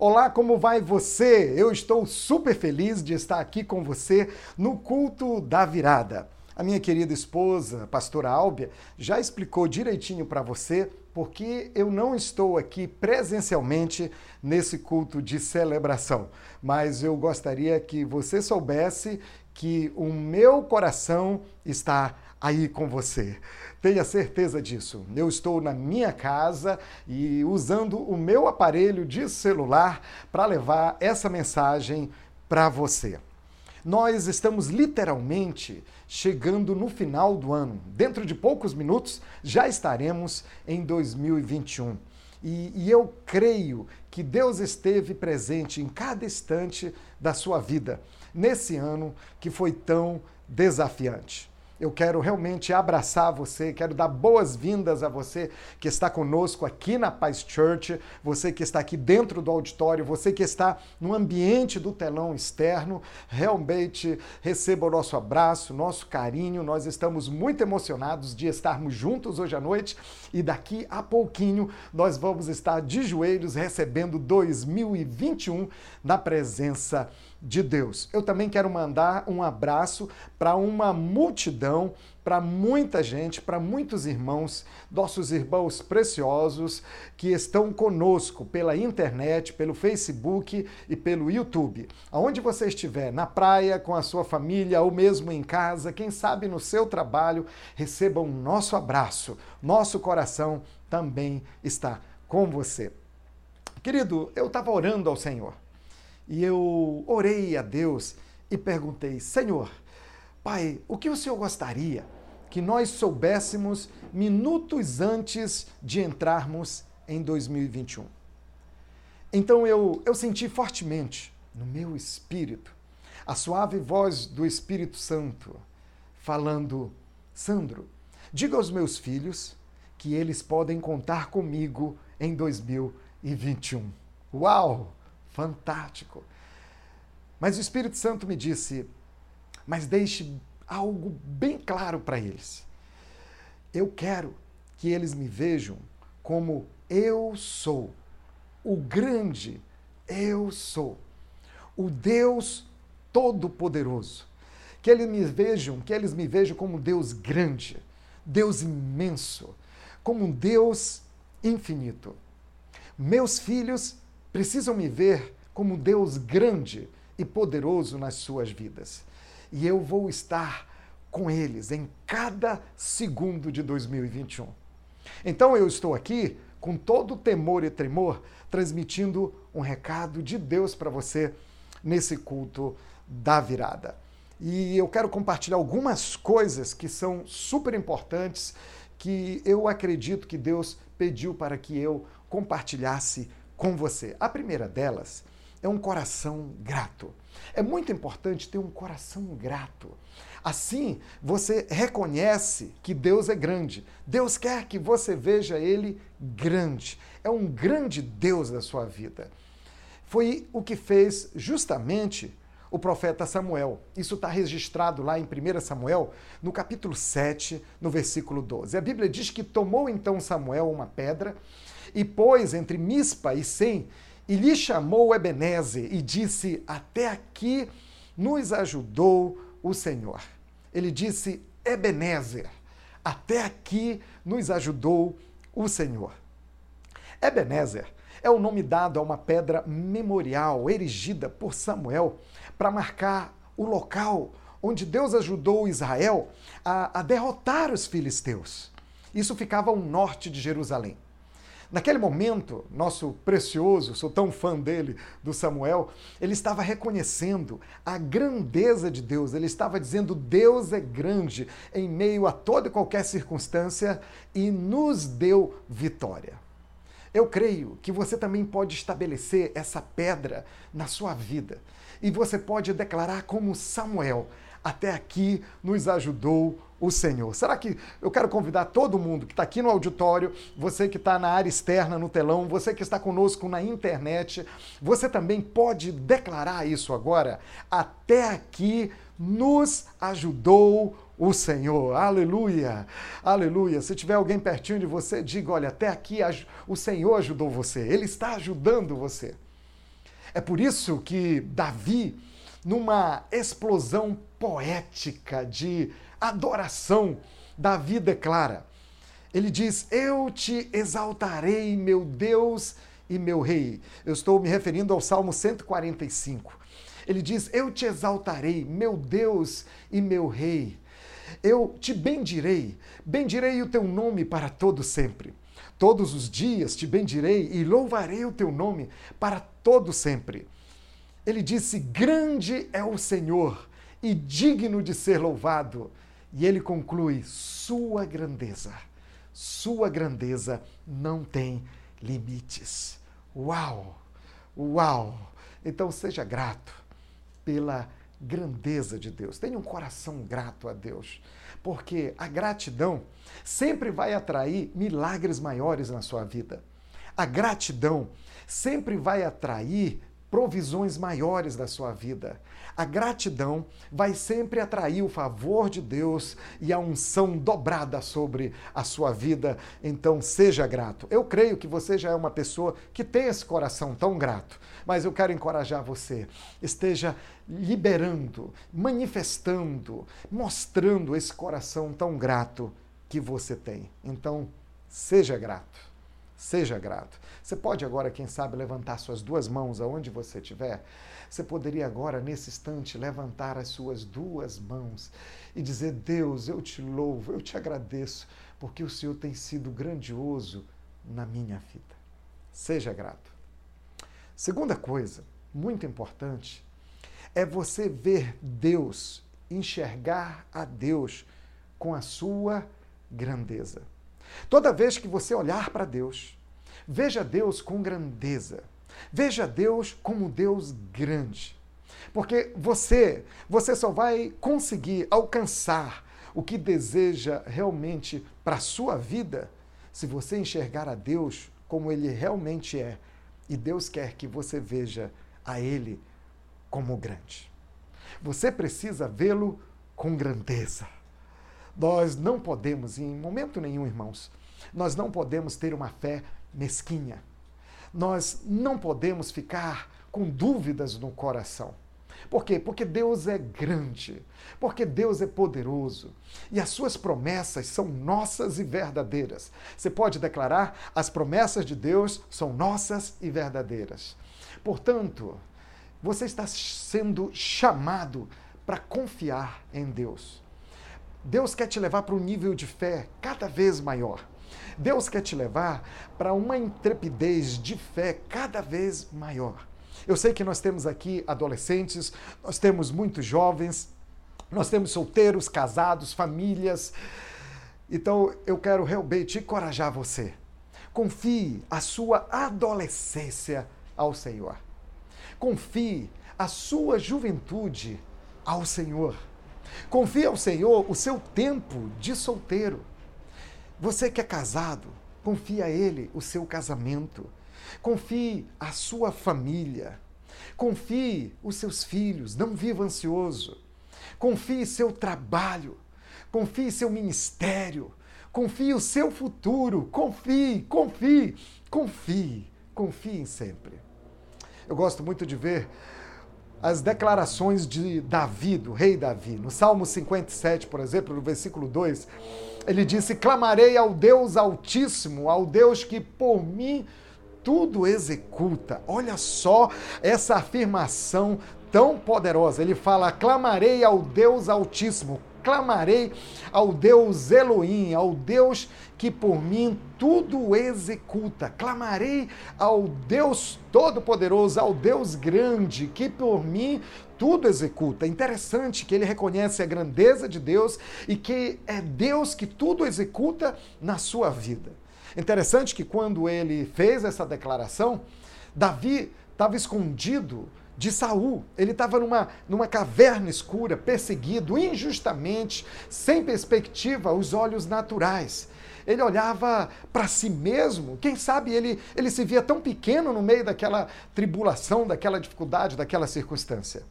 Olá, como vai você? Eu estou super feliz de estar aqui com você no culto da virada. A minha querida esposa, pastora Álbia, já explicou direitinho para você porque eu não estou aqui presencialmente nesse culto de celebração, mas eu gostaria que você soubesse que o meu coração está aí com você. Tenha certeza disso. Eu estou na minha casa e usando o meu aparelho de celular para levar essa mensagem para você. Nós estamos literalmente chegando no final do ano. Dentro de poucos minutos já estaremos em 2021. E, e, eu creio que Deus esteve presente em cada instante da sua vida nesse ano que foi tão desafiante. Eu quero realmente abraçar você, quero dar boas-vindas a você que está conosco aqui na Paz Church, você que está aqui dentro do auditório, você que está no ambiente do telão externo. Realmente receba o nosso abraço, nosso carinho. Nós estamos muito emocionados de estarmos juntos hoje à noite e daqui a pouquinho nós vamos estar de joelhos recebendo 2021 na presença de Deus. Eu também quero mandar um abraço para uma multidão, para muita gente, para muitos irmãos, nossos irmãos preciosos que estão conosco pela internet, pelo Facebook e pelo YouTube. Aonde você estiver, na praia, com a sua família ou mesmo em casa, quem sabe no seu trabalho, receba um nosso abraço. Nosso coração também está com você. Querido, eu estava orando ao Senhor e eu orei a Deus e perguntei: Senhor, Pai, o que o Senhor gostaria que nós soubéssemos minutos antes de entrarmos em 2021? Então eu, eu senti fortemente no meu espírito a suave voz do Espírito Santo falando: Sandro, diga aos meus filhos que eles podem contar comigo em 2021. Uau! Fantástico. Mas o Espírito Santo me disse: mas deixe algo bem claro para eles. Eu quero que eles me vejam como eu sou, o grande eu sou, o Deus Todo-Poderoso. Que eles me vejam, que eles me vejam como Deus grande, Deus imenso, como um Deus infinito. Meus filhos precisam me ver como Deus grande e poderoso nas suas vidas. E eu vou estar com eles em cada segundo de 2021. Então eu estou aqui com todo temor e tremor, transmitindo um recado de Deus para você nesse culto da virada. E eu quero compartilhar algumas coisas que são super importantes que eu acredito que Deus pediu para que eu compartilhasse com você. A primeira delas é um coração grato. É muito importante ter um coração grato. Assim, você reconhece que Deus é grande. Deus quer que você veja Ele grande. É um grande Deus da sua vida. Foi o que fez justamente o profeta Samuel. Isso está registrado lá em 1 Samuel, no capítulo 7, no versículo 12. A Bíblia diz que tomou então Samuel uma pedra e pôs entre Mispa e Sem, e lhe chamou Ebenezer e disse: Até aqui nos ajudou o Senhor. Ele disse: Ebenezer, até aqui nos ajudou o Senhor. Ebenezer é o nome dado a uma pedra memorial erigida por Samuel para marcar o local onde Deus ajudou Israel a, a derrotar os filisteus. Isso ficava ao norte de Jerusalém. Naquele momento, nosso precioso, sou tão fã dele, do Samuel, ele estava reconhecendo a grandeza de Deus, ele estava dizendo: Deus é grande em meio a toda e qualquer circunstância e nos deu vitória. Eu creio que você também pode estabelecer essa pedra na sua vida e você pode declarar como Samuel: até aqui nos ajudou o Senhor. Será que eu quero convidar todo mundo que está aqui no auditório, você que está na área externa, no telão, você que está conosco na internet, você também pode declarar isso agora? Até aqui nos ajudou o Senhor. Aleluia! Aleluia! Se tiver alguém pertinho de você, diga: olha, até aqui o Senhor ajudou você, Ele está ajudando você. É por isso que Davi, numa explosão poética de adoração, Davi declara: ele diz: Eu te exaltarei, meu Deus e meu Rei. Eu estou me referindo ao Salmo 145. Ele diz: Eu te exaltarei, meu Deus e meu Rei. Eu te bendirei, bendirei o teu nome para todo sempre. Todos os dias te bendirei e louvarei o teu nome para todo sempre. Ele disse: Grande é o Senhor e digno de ser louvado. E ele conclui: Sua grandeza sua grandeza não tem limites. Uau! Uau! Então seja grato pela grandeza de Deus. Tenha um coração grato a Deus, porque a gratidão sempre vai atrair milagres maiores na sua vida. A gratidão sempre vai atrair provisões maiores da sua vida. A gratidão vai sempre atrair o favor de Deus e a unção dobrada sobre a sua vida. Então, seja grato. Eu creio que você já é uma pessoa que tem esse coração tão grato, mas eu quero encorajar você. Esteja liberando, manifestando, mostrando esse coração tão grato que você tem. Então, seja grato. Seja grato. Você pode agora, quem sabe, levantar suas duas mãos aonde você estiver. Você poderia agora, nesse instante, levantar as suas duas mãos e dizer: Deus, eu te louvo, eu te agradeço, porque o Senhor tem sido grandioso na minha vida. Seja grato. Segunda coisa, muito importante, é você ver Deus, enxergar a Deus com a sua grandeza. Toda vez que você olhar para Deus, veja Deus com grandeza. Veja Deus como Deus grande. Porque você, você só vai conseguir alcançar o que deseja realmente para a sua vida se você enxergar a Deus como ele realmente é. E Deus quer que você veja a ele como grande. Você precisa vê-lo com grandeza. Nós não podemos, em momento nenhum, irmãos, nós não podemos ter uma fé mesquinha. Nós não podemos ficar com dúvidas no coração. Por quê? Porque Deus é grande, porque Deus é poderoso e as suas promessas são nossas e verdadeiras. Você pode declarar: as promessas de Deus são nossas e verdadeiras. Portanto, você está sendo chamado para confiar em Deus. Deus quer te levar para um nível de fé cada vez maior. Deus quer te levar para uma intrepidez de fé cada vez maior. Eu sei que nós temos aqui adolescentes, nós temos muitos jovens, nós temos solteiros, casados, famílias. Então eu quero realmente encorajar você. Confie a sua adolescência ao Senhor. Confie a sua juventude ao Senhor. Confie ao Senhor o seu tempo de solteiro. Você que é casado, confie a Ele o seu casamento. Confie a sua família. Confie os seus filhos. Não viva ansioso. Confie seu trabalho. Confie seu ministério. Confie o seu futuro. Confie, confie, confie. Confie sempre. Eu gosto muito de ver as declarações de Davi, do rei Davi. No Salmo 57, por exemplo, no versículo 2, ele disse: Clamarei ao Deus Altíssimo, ao Deus que por mim tudo executa. Olha só essa afirmação tão poderosa. Ele fala: Clamarei ao Deus Altíssimo, clamarei ao Deus Elohim, ao Deus que por mim tudo executa. Clamarei ao Deus Todo-Poderoso, ao Deus grande, que por mim tudo executa. Interessante que ele reconhece a grandeza de Deus e que é Deus que tudo executa na sua vida. Interessante que quando ele fez essa declaração, Davi estava escondido de Saul. Ele estava numa, numa caverna escura, perseguido injustamente, sem perspectiva aos olhos naturais. Ele olhava para si mesmo, quem sabe ele, ele se via tão pequeno no meio daquela tribulação, daquela dificuldade, daquela circunstância.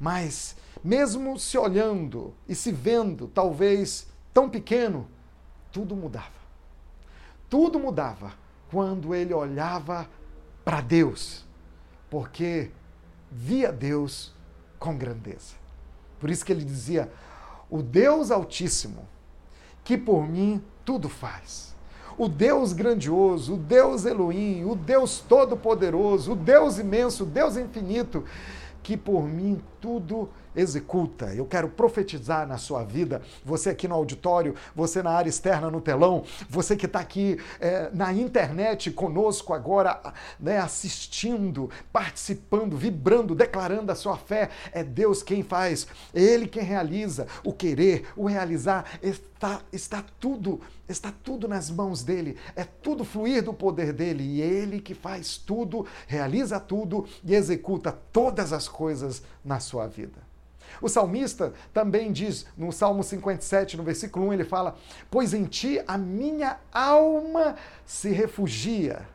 Mas, mesmo se olhando e se vendo, talvez tão pequeno, tudo mudava. Tudo mudava quando ele olhava para Deus, porque via Deus com grandeza. Por isso que ele dizia: O Deus Altíssimo, que por mim tudo faz. O Deus grandioso, o Deus Elohim, o Deus todo-poderoso, o Deus imenso, o Deus infinito, que por mim tudo faz executa. Eu quero profetizar na sua vida, você aqui no auditório, você na área externa no telão, você que está aqui é, na internet conosco agora, né, assistindo, participando, vibrando, declarando a sua fé. É Deus quem faz, Ele quem realiza. O querer, o realizar, está, está tudo, está tudo nas mãos dele. É tudo fluir do poder dele. E Ele que faz tudo, realiza tudo e executa todas as coisas na sua vida. O salmista também diz, no Salmo 57, no versículo 1, ele fala: Pois em ti a minha alma se refugia,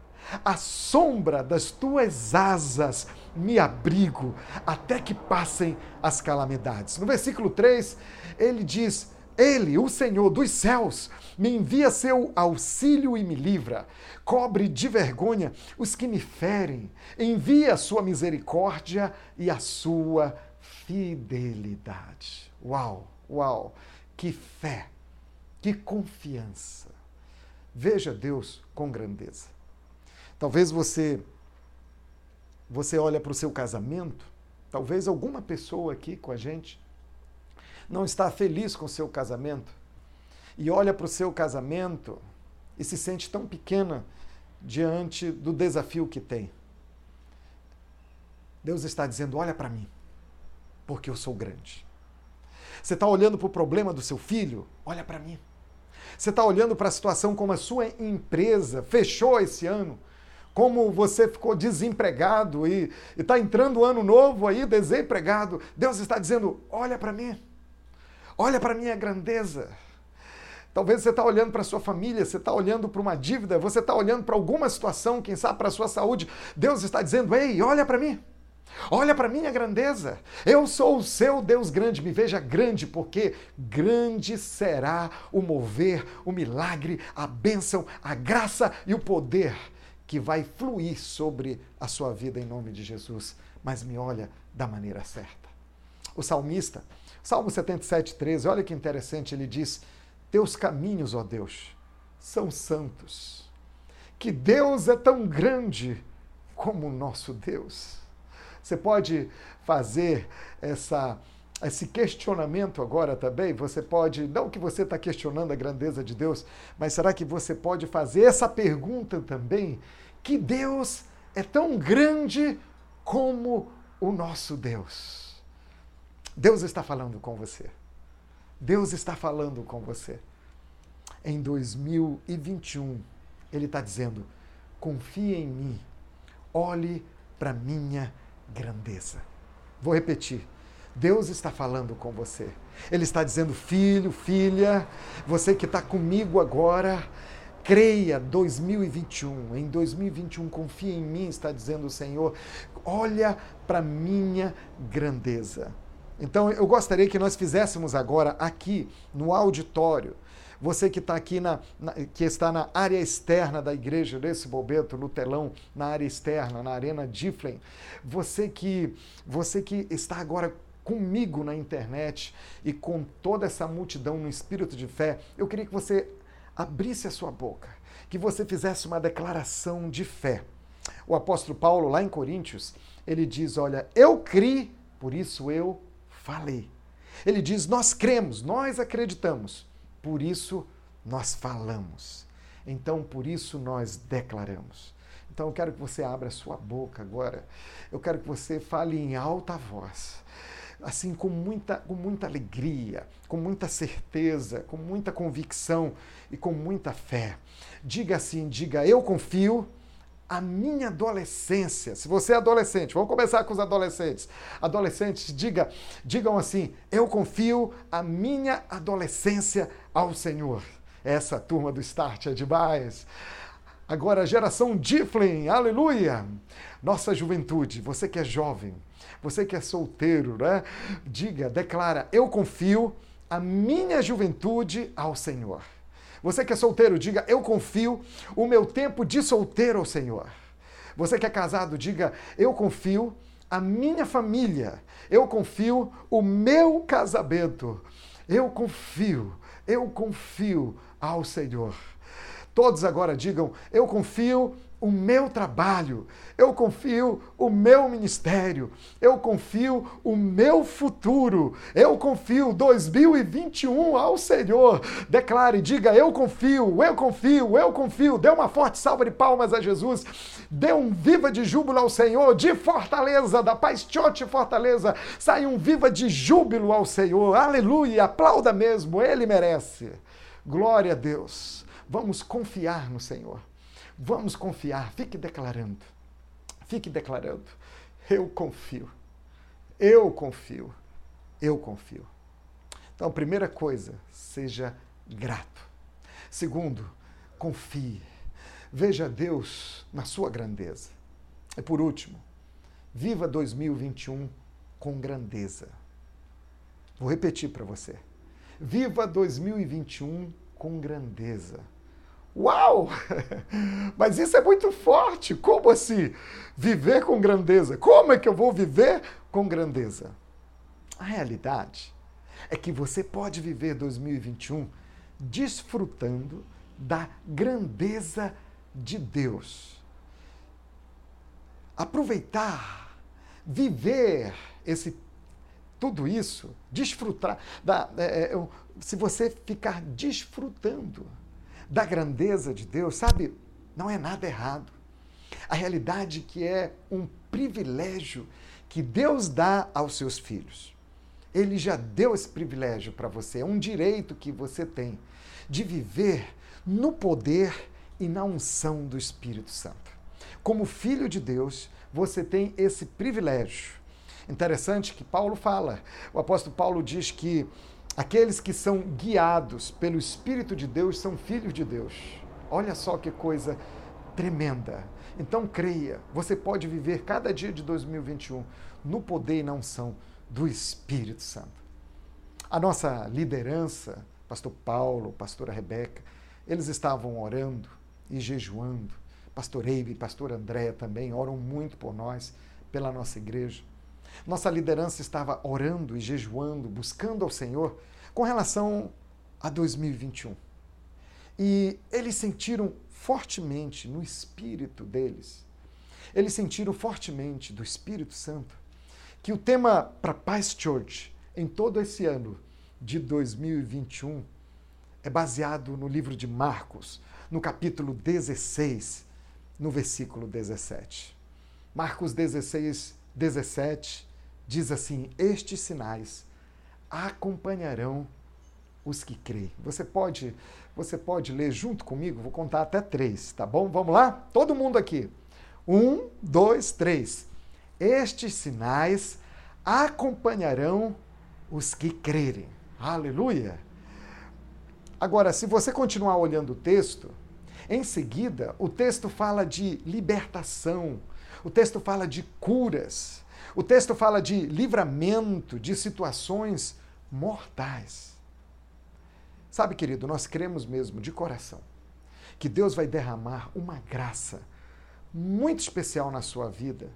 à sombra das tuas asas me abrigo, até que passem as calamidades. No versículo 3, ele diz: Ele, o Senhor dos céus, me envia seu auxílio e me livra. Cobre de vergonha os que me ferem. Envia a sua misericórdia e a sua fidelidade. Uau, uau, que fé, que confiança. Veja Deus com grandeza. Talvez você você olha para o seu casamento, talvez alguma pessoa aqui com a gente não está feliz com o seu casamento e olha para o seu casamento e se sente tão pequena diante do desafio que tem. Deus está dizendo: olha para mim porque eu sou grande. Você está olhando para o problema do seu filho? Olha para mim. Você está olhando para a situação como a sua empresa fechou esse ano? Como você ficou desempregado e está entrando o ano novo aí, desempregado? Deus está dizendo: olha para mim. Olha para a minha grandeza. Talvez você está olhando para sua família, você está olhando para uma dívida, você está olhando para alguma situação, quem sabe para a sua saúde. Deus está dizendo: ei, olha para mim. Olha para minha grandeza. Eu sou o seu Deus grande. Me veja grande, porque grande será o mover, o milagre, a bênção, a graça e o poder que vai fluir sobre a sua vida em nome de Jesus. Mas me olha da maneira certa. O salmista, Salmo 77, 13, olha que interessante, ele diz: Teus caminhos, ó Deus, são santos. Que Deus é tão grande como o nosso Deus. Você pode fazer essa esse questionamento agora também, você pode, não que você está questionando a grandeza de Deus, mas será que você pode fazer essa pergunta também? Que Deus é tão grande como o nosso Deus. Deus está falando com você. Deus está falando com você. Em 2021, Ele está dizendo: confie em mim, olhe para minha grandeza. Vou repetir. Deus está falando com você. Ele está dizendo, filho, filha, você que está comigo agora, creia 2021. Em 2021, confia em mim, está dizendo o Senhor. Olha para minha grandeza. Então, eu gostaria que nós fizéssemos agora aqui no auditório você que está aqui na, na, que está na área externa da igreja desse bobeto, no telão, na área externa, na arena Difflin, você que você que está agora comigo na internet e com toda essa multidão no espírito de fé, eu queria que você abrisse a sua boca, que você fizesse uma declaração de fé. O apóstolo Paulo, lá em Coríntios, ele diz: Olha, eu criei, por isso eu falei. Ele diz: Nós cremos, nós acreditamos, por isso nós falamos. Então, por isso nós declaramos. Então, eu quero que você abra sua boca agora. Eu quero que você fale em alta voz. Assim, com muita, com muita alegria, com muita certeza, com muita convicção e com muita fé. Diga assim: diga, eu confio a minha adolescência. Se você é adolescente, vamos começar com os adolescentes. Adolescentes, diga, digam assim: eu confio a minha adolescência ao Senhor. Essa turma do Start é demais. Agora, geração Difflin, aleluia! Nossa juventude, você que é jovem, você que é solteiro, né? Diga, declara: eu confio a minha juventude ao Senhor. Você que é solteiro, diga: Eu confio o meu tempo de solteiro ao Senhor. Você que é casado, diga: Eu confio a minha família, eu confio o meu casamento, eu confio, eu confio ao Senhor. Todos agora digam: eu confio o meu trabalho, eu confio o meu ministério, eu confio o meu futuro, eu confio 2021 ao Senhor. Declare, diga: eu confio, eu confio, eu confio. Dê uma forte salva de palmas a Jesus. Dê um viva de júbilo ao Senhor, de Fortaleza, da Paz Tiote Fortaleza. Sai um viva de júbilo ao Senhor. Aleluia, aplauda mesmo, ele merece. Glória a Deus. Vamos confiar no Senhor. Vamos confiar. Fique declarando. Fique declarando. Eu confio. Eu confio. Eu confio. Então, primeira coisa, seja grato. Segundo, confie. Veja Deus na sua grandeza. E por último, viva 2021 com grandeza. Vou repetir para você. Viva 2021 com grandeza. Uau! Mas isso é muito forte. Como assim? Viver com grandeza. Como é que eu vou viver com grandeza? A realidade é que você pode viver 2021 desfrutando da grandeza de Deus. Aproveitar, viver esse tudo isso, desfrutar. Da, é, é, se você ficar desfrutando da grandeza de Deus, sabe, não é nada errado. A realidade que é um privilégio que Deus dá aos seus filhos. Ele já deu esse privilégio para você, é um direito que você tem de viver no poder e na unção do Espírito Santo. Como filho de Deus, você tem esse privilégio. Interessante que Paulo fala, o apóstolo Paulo diz que Aqueles que são guiados pelo Espírito de Deus são filhos de Deus. Olha só que coisa tremenda. Então creia, você pode viver cada dia de 2021 no poder e na unção do Espírito Santo. A nossa liderança, pastor Paulo, pastora Rebeca, eles estavam orando e jejuando. Pastor Eibe pastor André também oram muito por nós, pela nossa igreja. Nossa liderança estava orando e jejuando, buscando ao Senhor com relação a 2021. E eles sentiram fortemente no espírito deles, eles sentiram fortemente do Espírito Santo que o tema para Paz Church em todo esse ano de 2021 é baseado no livro de Marcos, no capítulo 16, no versículo 17. Marcos 16, 17 diz assim: Estes sinais acompanharão os que creem. Você pode, você pode ler junto comigo? Vou contar até três, tá bom? Vamos lá? Todo mundo aqui. Um, dois, três. Estes sinais acompanharão os que crerem. Aleluia! Agora, se você continuar olhando o texto, em seguida, o texto fala de libertação, o texto fala de curas, o texto fala de livramento de situações mortais. Sabe, querido, nós cremos mesmo de coração que Deus vai derramar uma graça muito especial na sua vida.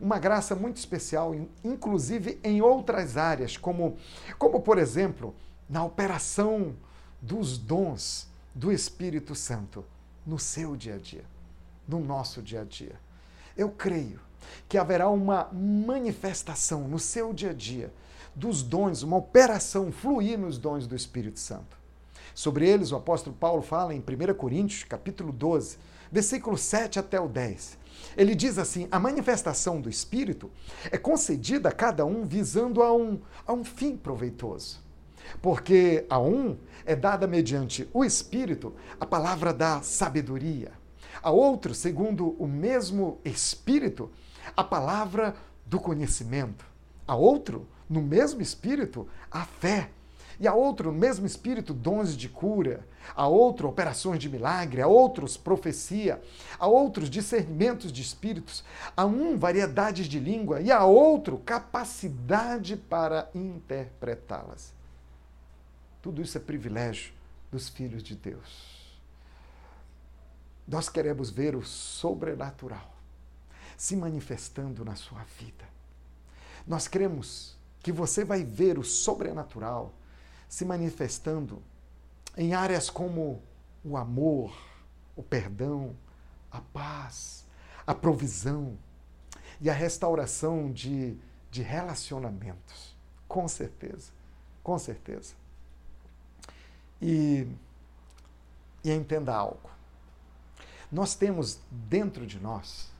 Uma graça muito especial, inclusive em outras áreas, como, como por exemplo, na operação dos dons do Espírito Santo no seu dia a dia, no nosso dia a dia. Eu creio que haverá uma manifestação no seu dia a dia dos dons, uma operação fluir nos dons do Espírito Santo. Sobre eles o apóstolo Paulo fala em 1 Coríntios, capítulo 12, versículo 7 até o 10. Ele diz assim: a manifestação do Espírito é concedida a cada um visando a um, a um fim proveitoso. Porque a um é dada mediante o Espírito a palavra da sabedoria, a outro, segundo o mesmo Espírito, a palavra do conhecimento, a outro, no mesmo espírito, a fé. E a outro, no mesmo espírito, dons de cura, a outro, operações de milagre, a outros, profecia, a outros, discernimentos de espíritos, a um, variedades de língua, e a outro, capacidade para interpretá-las. Tudo isso é privilégio dos filhos de Deus. Nós queremos ver o sobrenatural se manifestando na sua vida. Nós cremos que você vai ver o sobrenatural se manifestando em áreas como o amor, o perdão, a paz, a provisão e a restauração de, de relacionamentos. Com certeza, com certeza. E, e entenda algo. Nós temos dentro de nós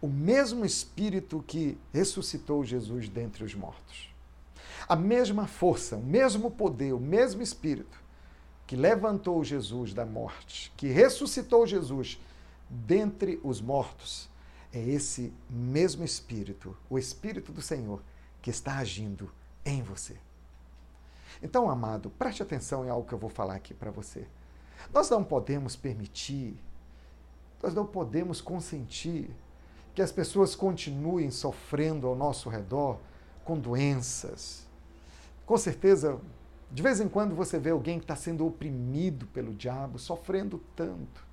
o mesmo Espírito que ressuscitou Jesus dentre os mortos. A mesma força, o mesmo poder, o mesmo Espírito que levantou Jesus da morte, que ressuscitou Jesus dentre os mortos, é esse mesmo Espírito, o Espírito do Senhor, que está agindo em você. Então, amado, preste atenção em algo que eu vou falar aqui para você. Nós não podemos permitir, nós não podemos consentir que as pessoas continuem sofrendo ao nosso redor com doenças. Com certeza, de vez em quando você vê alguém que está sendo oprimido pelo diabo, sofrendo tanto.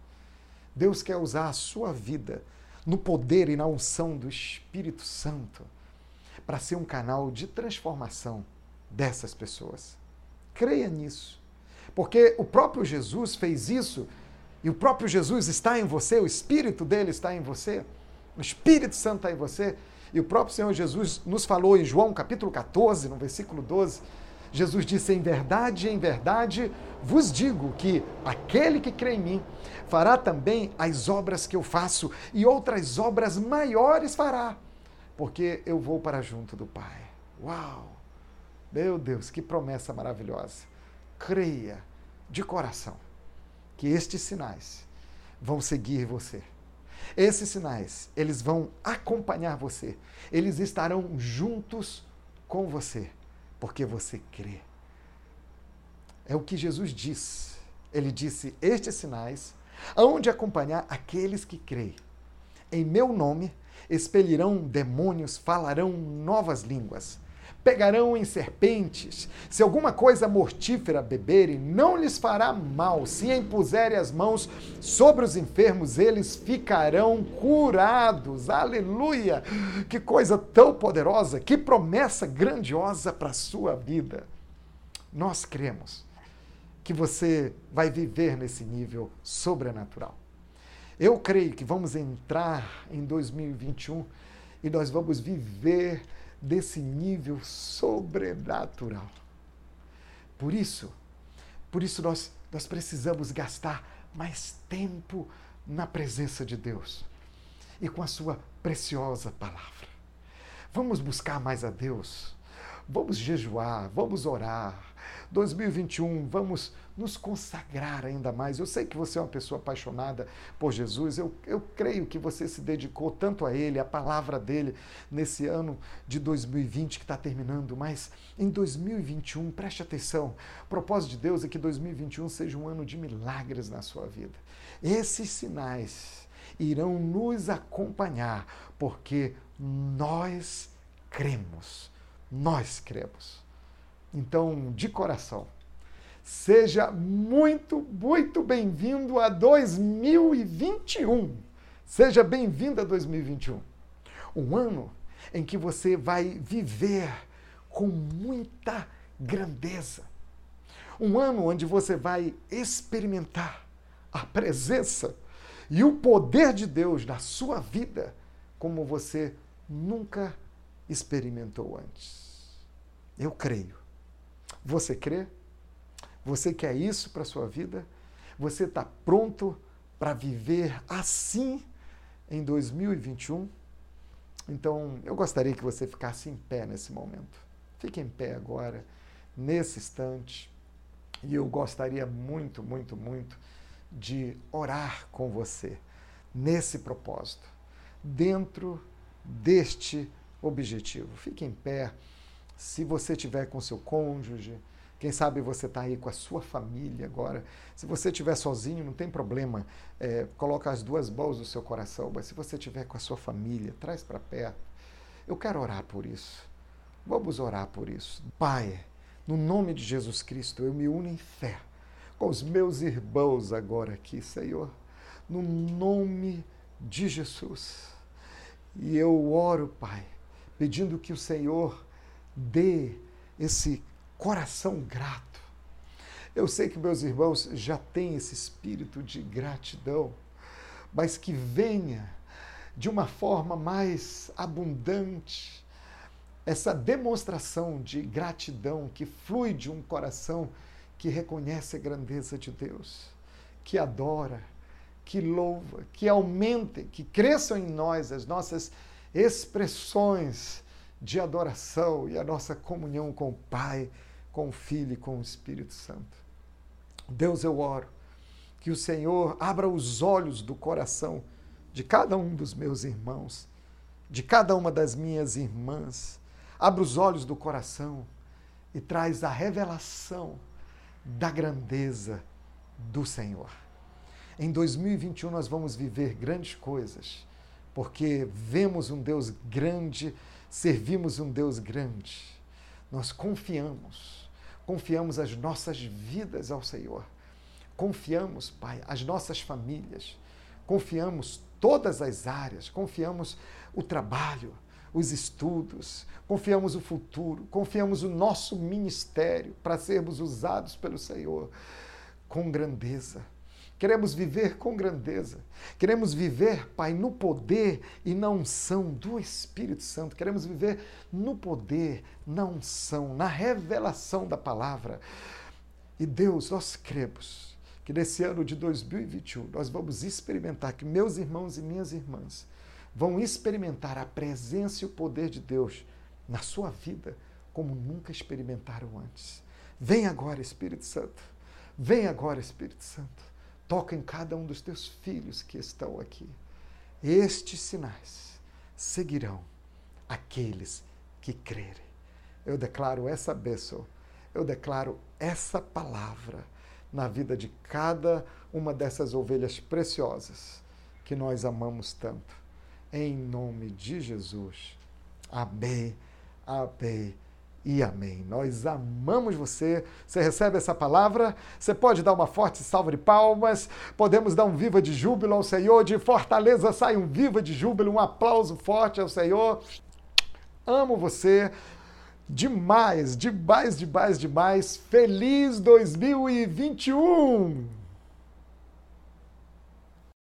Deus quer usar a sua vida no poder e na unção do Espírito Santo para ser um canal de transformação dessas pessoas. Creia nisso. Porque o próprio Jesus fez isso e o próprio Jesus está em você, o Espírito dele está em você. O Espírito Santo está em você. E o próprio Senhor Jesus nos falou em João capítulo 14, no versículo 12. Jesus disse: Em verdade, em verdade vos digo que aquele que crê em mim fará também as obras que eu faço, e outras obras maiores fará, porque eu vou para junto do Pai. Uau! Meu Deus, que promessa maravilhosa! Creia de coração que estes sinais vão seguir você esses sinais, eles vão acompanhar você. Eles estarão juntos com você, porque você crê. É o que Jesus diz. Ele disse: Estes sinais hão de acompanhar aqueles que creem. Em meu nome expelirão demônios, falarão novas línguas pegarão em serpentes. Se alguma coisa mortífera beberem, não lhes fará mal. Se impuserem as mãos sobre os enfermos, eles ficarão curados. Aleluia! Que coisa tão poderosa, que promessa grandiosa para a sua vida. Nós cremos que você vai viver nesse nível sobrenatural. Eu creio que vamos entrar em 2021 e nós vamos viver desse nível sobrenatural. Por isso, por isso nós, nós precisamos gastar mais tempo na presença de Deus e com a sua preciosa palavra. Vamos buscar mais a Deus. Vamos jejuar, vamos orar. 2021, vamos nos consagrar ainda mais. Eu sei que você é uma pessoa apaixonada por Jesus, eu, eu creio que você se dedicou tanto a Ele, a palavra dele, nesse ano de 2020 que está terminando, mas em 2021, preste atenção, o propósito de Deus é que 2021 seja um ano de milagres na sua vida. Esses sinais irão nos acompanhar, porque nós cremos. Nós cremos. Então, de coração, Seja muito, muito bem-vindo a 2021. Seja bem-vindo a 2021. Um ano em que você vai viver com muita grandeza. Um ano onde você vai experimentar a presença e o poder de Deus na sua vida como você nunca experimentou antes. Eu creio. Você crê? Você quer isso para a sua vida? Você está pronto para viver assim em 2021? Então, eu gostaria que você ficasse em pé nesse momento. Fique em pé agora, nesse instante. E eu gostaria muito, muito, muito de orar com você nesse propósito, dentro deste objetivo. Fique em pé. Se você estiver com seu cônjuge, quem sabe você está aí com a sua família agora. Se você estiver sozinho, não tem problema. É, coloca as duas mãos no seu coração. Mas se você estiver com a sua família, traz para perto. Eu quero orar por isso. Vamos orar por isso. Pai, no nome de Jesus Cristo, eu me uno em fé com os meus irmãos agora aqui, Senhor. No nome de Jesus. E eu oro, Pai, pedindo que o Senhor dê esse coração grato. Eu sei que meus irmãos já têm esse espírito de gratidão, mas que venha de uma forma mais abundante essa demonstração de gratidão que flui de um coração que reconhece a grandeza de Deus, que adora, que louva, que aumente, que cresçam em nós as nossas expressões de adoração e a nossa comunhão com o Pai, com o Filho e com o Espírito Santo. Deus, eu oro que o Senhor abra os olhos do coração de cada um dos meus irmãos, de cada uma das minhas irmãs. Abra os olhos do coração e traz a revelação da grandeza do Senhor. Em 2021 nós vamos viver grandes coisas, porque vemos um Deus grande, servimos um Deus grande. Nós confiamos, confiamos as nossas vidas ao Senhor. Confiamos, Pai, as nossas famílias. Confiamos todas as áreas, confiamos o trabalho, os estudos, confiamos o futuro, confiamos o nosso ministério para sermos usados pelo Senhor com grandeza. Queremos viver com grandeza. Queremos viver, Pai, no poder e na unção do Espírito Santo. Queremos viver no poder, na unção, na revelação da palavra. E Deus, nós cremos que nesse ano de 2021 nós vamos experimentar que meus irmãos e minhas irmãs vão experimentar a presença e o poder de Deus na sua vida como nunca experimentaram antes. Vem agora, Espírito Santo. Vem agora, Espírito Santo. Toca em cada um dos teus filhos que estão aqui. Estes sinais seguirão aqueles que crerem. Eu declaro essa bênção, eu declaro essa palavra na vida de cada uma dessas ovelhas preciosas que nós amamos tanto em nome de Jesus. Amém, amém e amém. Nós amamos você. Você recebe essa palavra? Você pode dar uma forte salva de palmas. Podemos dar um viva de júbilo ao Senhor. De Fortaleza sai um viva de júbilo, um aplauso forte ao Senhor. Amo você demais, demais, demais, demais. Feliz 2021!